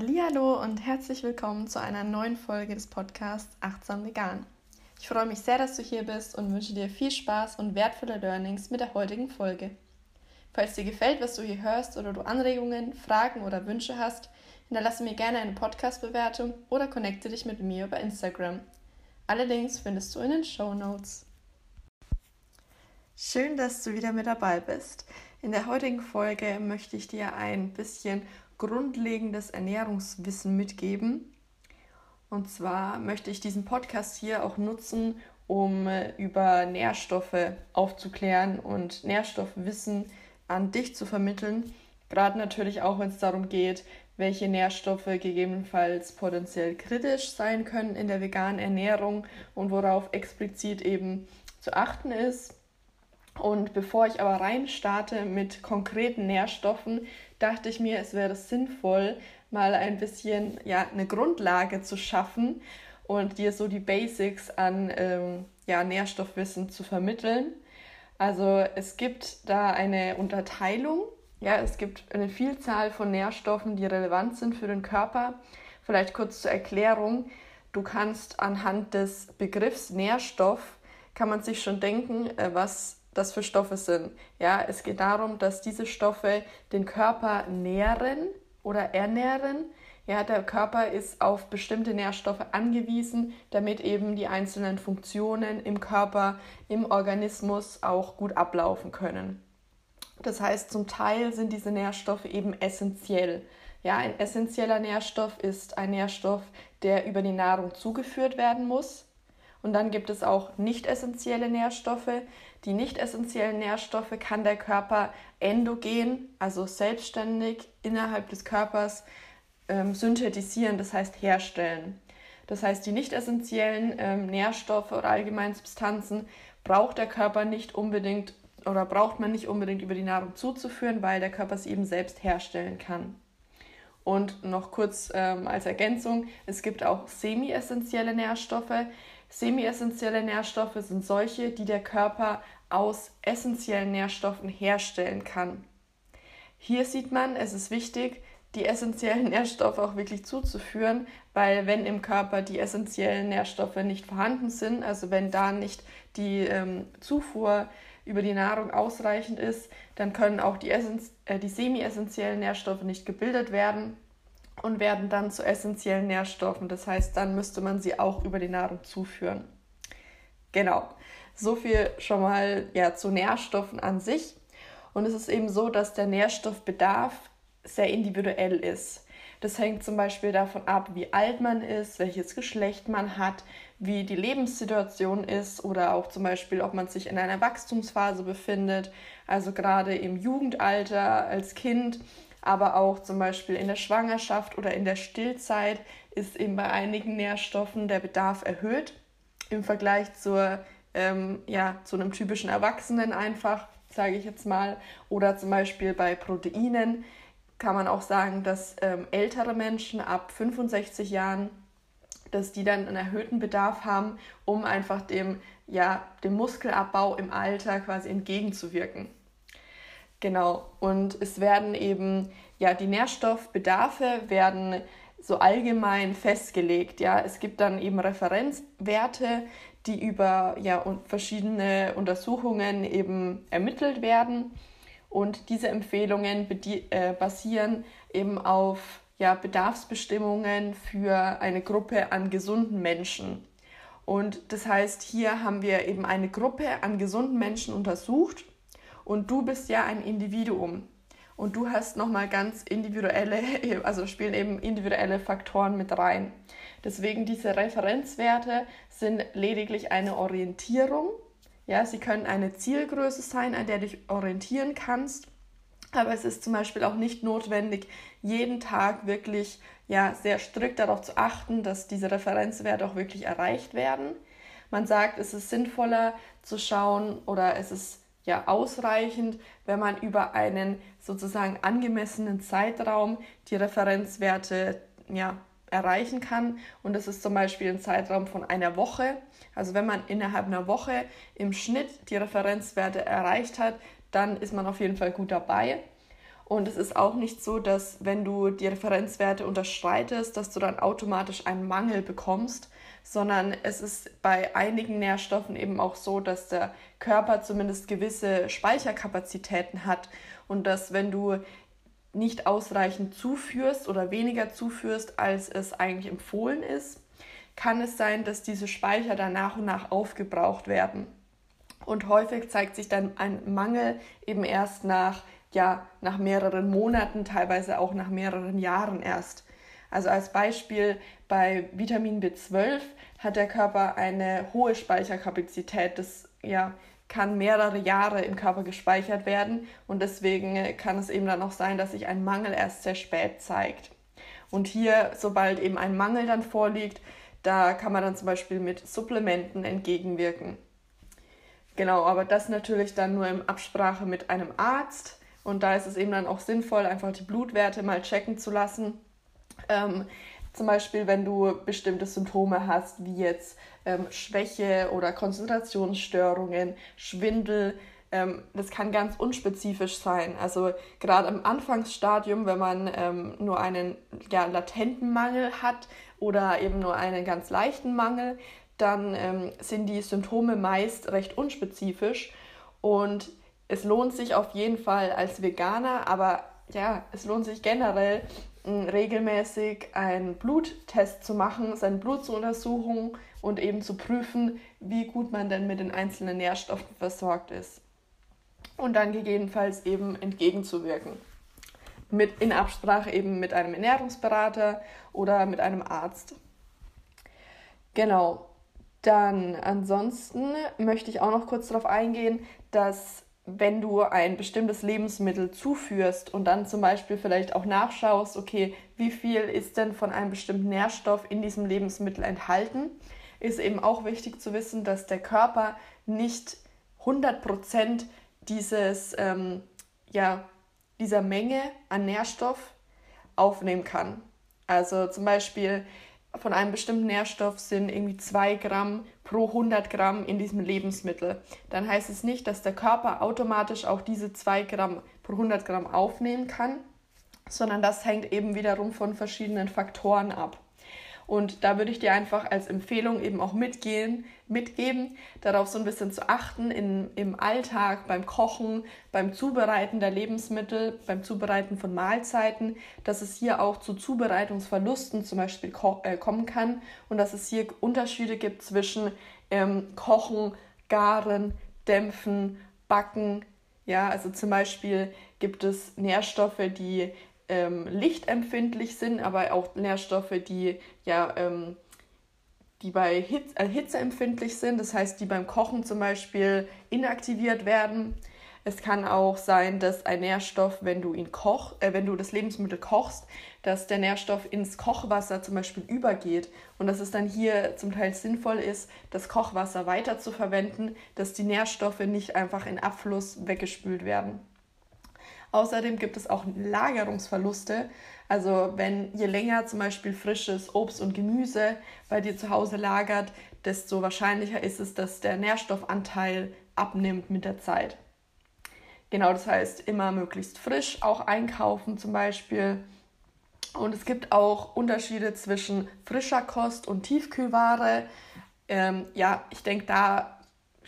Hallo und herzlich willkommen zu einer neuen Folge des Podcasts Achtsam Vegan. Ich freue mich sehr, dass du hier bist und wünsche dir viel Spaß und wertvolle Learnings mit der heutigen Folge. Falls dir gefällt, was du hier hörst oder du Anregungen, Fragen oder Wünsche hast, hinterlasse mir gerne eine Podcast-Bewertung oder connecte dich mit mir über Instagram. Alle Links findest du in den Show Notes. Schön, dass du wieder mit dabei bist. In der heutigen Folge möchte ich dir ein bisschen grundlegendes Ernährungswissen mitgeben. Und zwar möchte ich diesen Podcast hier auch nutzen, um äh, über Nährstoffe aufzuklären und Nährstoffwissen an dich zu vermitteln. Gerade natürlich auch, wenn es darum geht, welche Nährstoffe gegebenenfalls potenziell kritisch sein können in der veganen Ernährung und worauf explizit eben zu achten ist. Und bevor ich aber rein starte mit konkreten Nährstoffen, dachte ich mir, es wäre sinnvoll, mal ein bisschen ja, eine Grundlage zu schaffen und dir so die Basics an ähm, ja, Nährstoffwissen zu vermitteln. Also es gibt da eine Unterteilung. Ja, es gibt eine Vielzahl von Nährstoffen, die relevant sind für den Körper. Vielleicht kurz zur Erklärung. Du kannst anhand des Begriffs Nährstoff, kann man sich schon denken, äh, was das für Stoffe sind. Ja, es geht darum, dass diese Stoffe den Körper nähren oder ernähren. Ja, der Körper ist auf bestimmte Nährstoffe angewiesen, damit eben die einzelnen Funktionen im Körper, im Organismus auch gut ablaufen können. Das heißt, zum Teil sind diese Nährstoffe eben essentiell. Ja, ein essentieller Nährstoff ist ein Nährstoff, der über die Nahrung zugeführt werden muss. Und dann gibt es auch nicht essentielle Nährstoffe. Die nicht essentiellen Nährstoffe kann der Körper endogen, also selbstständig innerhalb des Körpers ähm, synthetisieren, das heißt herstellen. Das heißt, die nicht essentiellen ähm, Nährstoffe oder allgemeinen Substanzen braucht der Körper nicht unbedingt oder braucht man nicht unbedingt über die Nahrung zuzuführen, weil der Körper sie eben selbst herstellen kann. Und noch kurz ähm, als Ergänzung, es gibt auch semi-essentielle Nährstoffe. Semi-essentielle Nährstoffe sind solche, die der Körper aus essentiellen Nährstoffen herstellen kann. Hier sieht man, es ist wichtig, die essentiellen Nährstoffe auch wirklich zuzuführen, weil wenn im Körper die essentiellen Nährstoffe nicht vorhanden sind, also wenn da nicht die ähm, Zufuhr über die Nahrung ausreichend ist, dann können auch die, äh, die semi-essentiellen Nährstoffe nicht gebildet werden und werden dann zu essentiellen Nährstoffen. Das heißt, dann müsste man sie auch über die Nahrung zuführen. Genau, so viel schon mal ja, zu Nährstoffen an sich. Und es ist eben so, dass der Nährstoffbedarf sehr individuell ist. Das hängt zum Beispiel davon ab, wie alt man ist, welches Geschlecht man hat, wie die Lebenssituation ist oder auch zum Beispiel, ob man sich in einer Wachstumsphase befindet, also gerade im Jugendalter als Kind aber auch zum Beispiel in der Schwangerschaft oder in der Stillzeit ist eben bei einigen Nährstoffen der Bedarf erhöht im Vergleich zur, ähm, ja, zu einem typischen Erwachsenen einfach, sage ich jetzt mal. Oder zum Beispiel bei Proteinen kann man auch sagen, dass ähm, ältere Menschen ab 65 Jahren, dass die dann einen erhöhten Bedarf haben, um einfach dem, ja, dem Muskelabbau im Alter quasi entgegenzuwirken. Genau, und es werden eben, ja, die Nährstoffbedarfe werden so allgemein festgelegt. Ja, es gibt dann eben Referenzwerte, die über ja, verschiedene Untersuchungen eben ermittelt werden. Und diese Empfehlungen äh, basieren eben auf ja, Bedarfsbestimmungen für eine Gruppe an gesunden Menschen. Und das heißt, hier haben wir eben eine Gruppe an gesunden Menschen untersucht und du bist ja ein Individuum. Und du hast nochmal ganz individuelle, also spielen eben individuelle Faktoren mit rein. Deswegen diese Referenzwerte sind lediglich eine Orientierung. Ja, sie können eine Zielgröße sein, an der du dich orientieren kannst. Aber es ist zum Beispiel auch nicht notwendig, jeden Tag wirklich ja, sehr strikt darauf zu achten, dass diese Referenzwerte auch wirklich erreicht werden. Man sagt, es ist sinnvoller zu schauen oder es ist ja ausreichend, wenn man über einen sozusagen angemessenen Zeitraum die Referenzwerte ja, erreichen kann. Und das ist zum Beispiel ein Zeitraum von einer Woche. Also wenn man innerhalb einer Woche im Schnitt die Referenzwerte erreicht hat, dann ist man auf jeden Fall gut dabei. Und es ist auch nicht so, dass wenn du die Referenzwerte unterschreitest, dass du dann automatisch einen Mangel bekommst, sondern es ist bei einigen Nährstoffen eben auch so, dass der Körper zumindest gewisse Speicherkapazitäten hat und dass wenn du nicht ausreichend zuführst oder weniger zuführst, als es eigentlich empfohlen ist, kann es sein, dass diese Speicher dann nach und nach aufgebraucht werden. Und häufig zeigt sich dann ein Mangel eben erst nach ja nach mehreren Monaten, teilweise auch nach mehreren Jahren erst. Also als Beispiel bei Vitamin B12 hat der Körper eine hohe Speicherkapazität. Das ja, kann mehrere Jahre im Körper gespeichert werden und deswegen kann es eben dann auch sein, dass sich ein Mangel erst sehr spät zeigt. Und hier, sobald eben ein Mangel dann vorliegt, da kann man dann zum Beispiel mit Supplementen entgegenwirken. Genau, aber das natürlich dann nur in Absprache mit einem Arzt. Und da ist es eben dann auch sinnvoll, einfach die Blutwerte mal checken zu lassen. Ähm, zum Beispiel, wenn du bestimmte Symptome hast, wie jetzt ähm, Schwäche oder Konzentrationsstörungen, Schwindel. Ähm, das kann ganz unspezifisch sein. Also gerade im Anfangsstadium, wenn man ähm, nur einen ja, latenten Mangel hat oder eben nur einen ganz leichten Mangel, dann ähm, sind die Symptome meist recht unspezifisch und es lohnt sich auf jeden Fall als Veganer, aber ja, es lohnt sich generell regelmäßig einen Bluttest zu machen, sein Blut zu untersuchen und eben zu prüfen, wie gut man denn mit den einzelnen Nährstoffen versorgt ist. Und dann gegebenenfalls eben entgegenzuwirken. Mit, in Absprache eben mit einem Ernährungsberater oder mit einem Arzt. Genau. Dann ansonsten möchte ich auch noch kurz darauf eingehen, dass wenn du ein bestimmtes Lebensmittel zuführst und dann zum Beispiel vielleicht auch nachschaust, okay, wie viel ist denn von einem bestimmten Nährstoff in diesem Lebensmittel enthalten, ist eben auch wichtig zu wissen, dass der Körper nicht 100% dieses, ähm, ja, dieser Menge an Nährstoff aufnehmen kann. Also zum Beispiel von einem bestimmten Nährstoff sind irgendwie 2 Gramm pro 100 Gramm in diesem Lebensmittel. Dann heißt es nicht, dass der Körper automatisch auch diese 2 Gramm pro 100 Gramm aufnehmen kann, sondern das hängt eben wiederum von verschiedenen Faktoren ab. Und da würde ich dir einfach als Empfehlung eben auch mitgehen, mitgeben, darauf so ein bisschen zu achten in, im Alltag, beim Kochen, beim Zubereiten der Lebensmittel, beim Zubereiten von Mahlzeiten, dass es hier auch zu Zubereitungsverlusten zum Beispiel äh, kommen kann und dass es hier Unterschiede gibt zwischen ähm, Kochen, Garen, Dämpfen, Backen. Ja, also zum Beispiel gibt es Nährstoffe, die ähm, lichtempfindlich sind, aber auch Nährstoffe, die ja ähm, die bei Hitze, äh, Hitze empfindlich sind, das heißt, die beim Kochen zum Beispiel inaktiviert werden. Es kann auch sein, dass ein Nährstoff, wenn du ihn koch, äh, wenn du das Lebensmittel kochst, dass der Nährstoff ins Kochwasser zum Beispiel übergeht und dass es dann hier zum Teil sinnvoll ist, das Kochwasser weiter zu verwenden, dass die Nährstoffe nicht einfach in Abfluss weggespült werden. Außerdem gibt es auch Lagerungsverluste. Also wenn je länger zum Beispiel frisches Obst und Gemüse bei dir zu Hause lagert, desto wahrscheinlicher ist es, dass der Nährstoffanteil abnimmt mit der Zeit. Genau, das heißt immer möglichst frisch auch einkaufen zum Beispiel. Und es gibt auch Unterschiede zwischen frischer Kost und Tiefkühlware. Ähm, ja, ich denke, da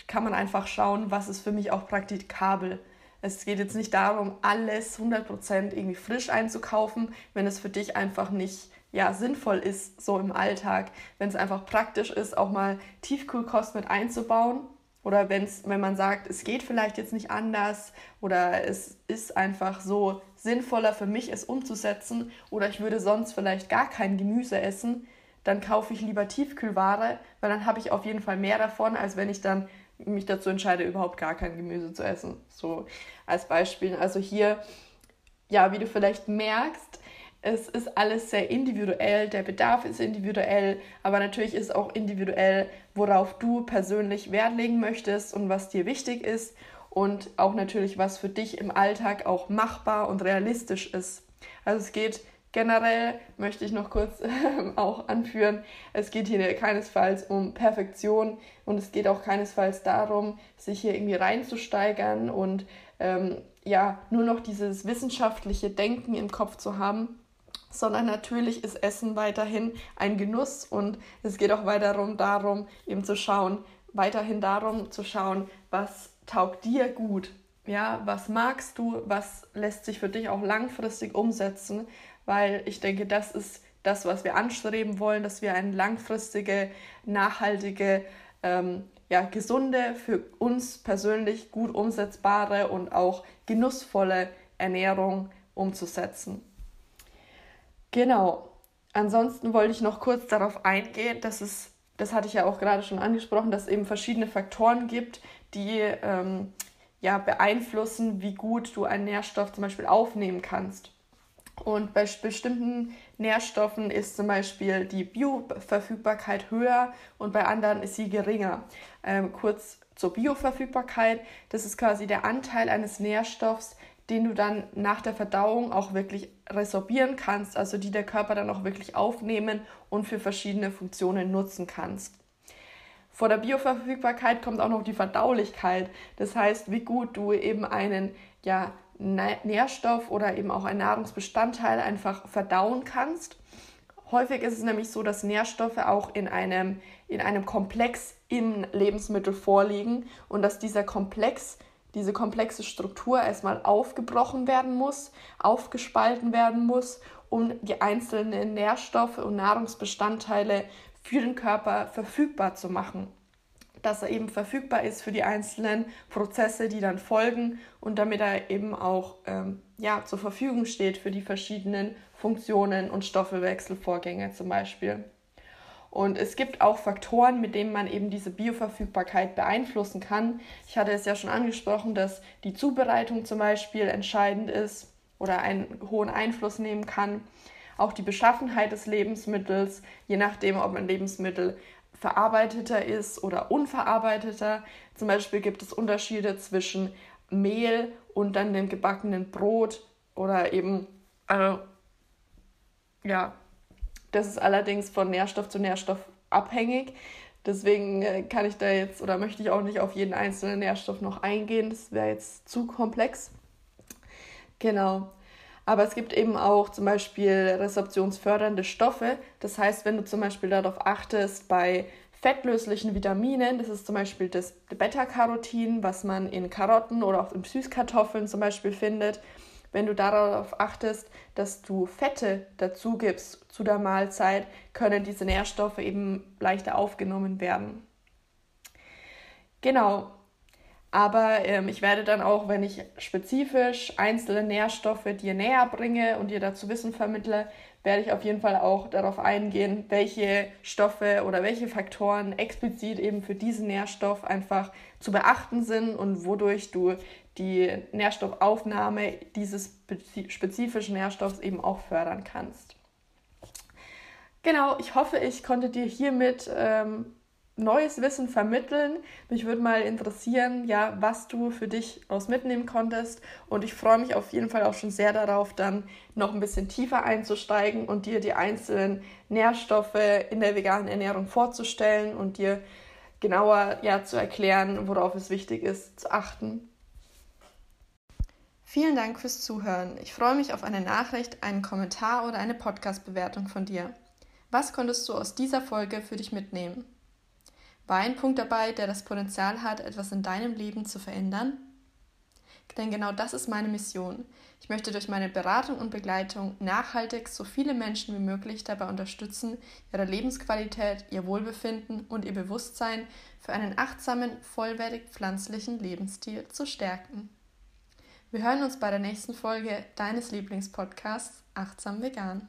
kann man einfach schauen, was ist für mich auch praktikabel es geht jetzt nicht darum, alles 100% irgendwie frisch einzukaufen, wenn es für dich einfach nicht ja, sinnvoll ist, so im Alltag. Wenn es einfach praktisch ist, auch mal Tiefkühlkost mit einzubauen. Oder wenn's, wenn man sagt, es geht vielleicht jetzt nicht anders oder es ist einfach so sinnvoller für mich, es umzusetzen oder ich würde sonst vielleicht gar kein Gemüse essen, dann kaufe ich lieber Tiefkühlware, weil dann habe ich auf jeden Fall mehr davon, als wenn ich dann mich dazu entscheide, überhaupt gar kein Gemüse zu essen. So als Beispiel. Also hier, ja, wie du vielleicht merkst, es ist alles sehr individuell, der Bedarf ist individuell, aber natürlich ist auch individuell, worauf du persönlich Wert legen möchtest und was dir wichtig ist und auch natürlich, was für dich im Alltag auch machbar und realistisch ist. Also es geht Generell möchte ich noch kurz auch anführen, es geht hier keinesfalls um Perfektion und es geht auch keinesfalls darum, sich hier irgendwie reinzusteigern und ähm, ja nur noch dieses wissenschaftliche Denken im Kopf zu haben, sondern natürlich ist Essen weiterhin ein Genuss und es geht auch weiterum darum, eben zu schauen, weiterhin darum zu schauen, was taugt dir gut, ja, was magst du, was lässt sich für dich auch langfristig umsetzen, weil ich denke, das ist das, was wir anstreben wollen, dass wir eine langfristige, nachhaltige, ähm, ja, gesunde, für uns persönlich gut umsetzbare und auch genussvolle Ernährung umzusetzen. Genau. Ansonsten wollte ich noch kurz darauf eingehen, dass es, das hatte ich ja auch gerade schon angesprochen, dass es eben verschiedene Faktoren gibt, die ähm, ja, beeinflussen, wie gut du einen Nährstoff zum Beispiel aufnehmen kannst. Und bei bestimmten Nährstoffen ist zum Beispiel die Bioverfügbarkeit höher und bei anderen ist sie geringer. Ähm, kurz zur Bioverfügbarkeit. Das ist quasi der Anteil eines Nährstoffs, den du dann nach der Verdauung auch wirklich resorbieren kannst, also die der Körper dann auch wirklich aufnehmen und für verschiedene Funktionen nutzen kannst. Vor der Bioverfügbarkeit kommt auch noch die Verdaulichkeit. Das heißt, wie gut du eben einen ja, Nährstoff oder eben auch einen Nahrungsbestandteil einfach verdauen kannst. Häufig ist es nämlich so, dass Nährstoffe auch in einem, in einem Komplex im Lebensmittel vorliegen und dass dieser Komplex diese komplexe Struktur erstmal aufgebrochen werden muss, aufgespalten werden muss, um die einzelnen Nährstoffe und Nahrungsbestandteile für den Körper verfügbar zu machen. Dass er eben verfügbar ist für die einzelnen Prozesse, die dann folgen und damit er eben auch ähm, ja, zur Verfügung steht für die verschiedenen Funktionen und Stoffwechselvorgänge zum Beispiel. Und es gibt auch Faktoren, mit denen man eben diese Bioverfügbarkeit beeinflussen kann. Ich hatte es ja schon angesprochen, dass die Zubereitung zum Beispiel entscheidend ist oder einen hohen Einfluss nehmen kann. Auch die Beschaffenheit des Lebensmittels, je nachdem, ob ein Lebensmittel verarbeiteter ist oder unverarbeiteter. Zum Beispiel gibt es Unterschiede zwischen Mehl und dann dem gebackenen Brot oder eben äh, ja, das ist allerdings von Nährstoff zu Nährstoff abhängig. Deswegen äh, kann ich da jetzt oder möchte ich auch nicht auf jeden einzelnen Nährstoff noch eingehen. Das wäre jetzt zu komplex. Genau. Aber es gibt eben auch zum Beispiel resorptionsfördernde Stoffe. Das heißt, wenn du zum Beispiel darauf achtest, bei fettlöslichen Vitaminen, das ist zum Beispiel das Beta-Carotin, was man in Karotten oder auch in Süßkartoffeln zum Beispiel findet, wenn du darauf achtest, dass du Fette dazu gibst zu der Mahlzeit, können diese Nährstoffe eben leichter aufgenommen werden. Genau. Aber ähm, ich werde dann auch, wenn ich spezifisch einzelne Nährstoffe dir näher bringe und dir dazu Wissen vermittle, werde ich auf jeden Fall auch darauf eingehen, welche Stoffe oder welche Faktoren explizit eben für diesen Nährstoff einfach zu beachten sind und wodurch du die Nährstoffaufnahme dieses spezifischen Nährstoffs eben auch fördern kannst. Genau, ich hoffe, ich konnte dir hiermit ähm, neues Wissen vermitteln. Mich würde mal interessieren, ja, was du für dich aus mitnehmen konntest. Und ich freue mich auf jeden Fall auch schon sehr darauf, dann noch ein bisschen tiefer einzusteigen und dir die einzelnen Nährstoffe in der veganen Ernährung vorzustellen und dir genauer ja, zu erklären, worauf es wichtig ist zu achten. Vielen Dank fürs Zuhören. Ich freue mich auf eine Nachricht, einen Kommentar oder eine Podcast-Bewertung von dir. Was konntest du aus dieser Folge für dich mitnehmen? War ein Punkt dabei, der das Potenzial hat, etwas in deinem Leben zu verändern? Denn genau das ist meine Mission. Ich möchte durch meine Beratung und Begleitung nachhaltig so viele Menschen wie möglich dabei unterstützen, ihre Lebensqualität, ihr Wohlbefinden und ihr Bewusstsein für einen achtsamen, vollwertig pflanzlichen Lebensstil zu stärken. Wir hören uns bei der nächsten Folge deines Lieblingspodcasts Achtsam Vegan.